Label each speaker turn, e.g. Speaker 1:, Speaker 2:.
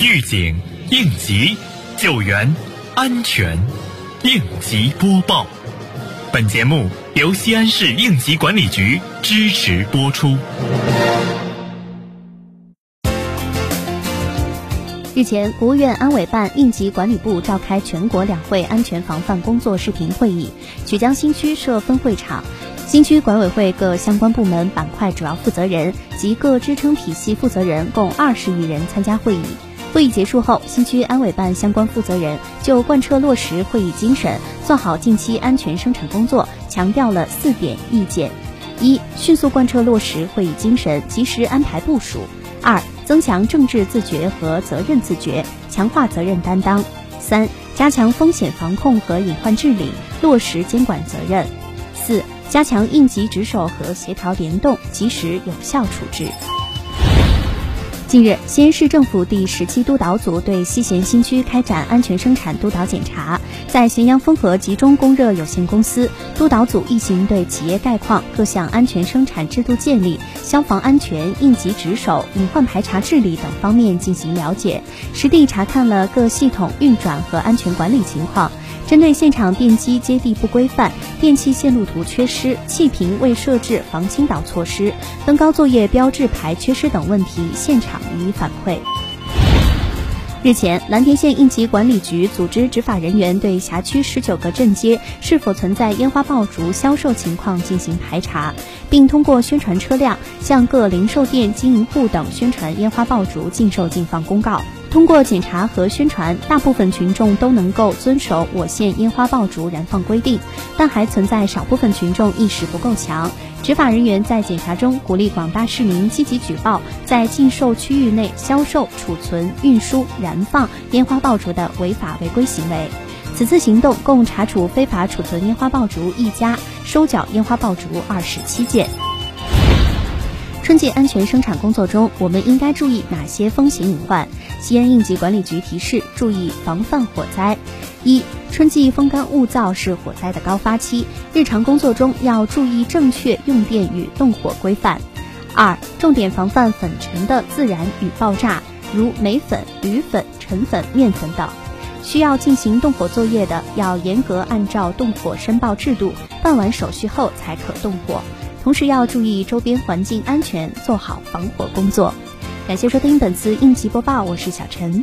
Speaker 1: 预警、应急、救援、安全，应急播报。本节目由西安市应急管理局支持播出。
Speaker 2: 日前，国务院安委办应急管理部召开全国两会安全防范工作视频会议，曲江新区设分会场，新区管委会各相关部门板块主要负责人及各支撑体系负责人共二十余人参加会议。会议结束后，新区安委办相关负责人就贯彻落实会议精神，做好近期安全生产工作，强调了四点意见：一、迅速贯彻落实会议精神，及时安排部署；二、增强政治自觉和责任自觉，强化责任担当；三、加强风险防控和隐患治理，落实监管责任；四、加强应急值守和协调联动，及时有效处置。近日，西安市政府第十七督导组对西咸新区开展安全生产督导检查，在咸阳丰和集中供热有限公司，督导组一行对企业概况、各项安全生产制度建立、消防安全、应急值守、隐患排查治理等方面进行了解，实地查看了各系统运转和安全管理情况。针对现场电机接地不规范、电气线路图缺失、气瓶未设置防倾倒措施、登高作业标志牌缺失等问题，现场予以反馈。日前，蓝田县应急管理局组织执法人员对辖区十九个镇街是否存在烟花爆竹销售情况进行排查，并通过宣传车辆向各零售店经营户等宣传烟花爆竹禁售禁放公告。通过检查和宣传，大部分群众都能够遵守我县烟花爆竹燃放规定，但还存在少部分群众意识不够强。执法人员在检查中鼓励广大市民积极举报在禁售区域内销售、储存、运输、燃放烟花爆竹的违法违规行为。此次行动共查处非法储存烟花爆竹一家，收缴烟花爆竹二十七件。春季安全生产工作中，我们应该注意哪些风险隐患？西安应急管理局提示：注意防范火灾。一、春季风干物燥是火灾的高发期，日常工作中要注意正确用电与动火规范。二、重点防范粉尘的自燃与爆炸，如煤粉、铝粉、尘粉、面粉等。需要进行动火作业的，要严格按照动火申报制度，办完手续后才可动火。同时要注意周边环境安全，做好防火工作。感谢收听本次应急播报，我是小陈。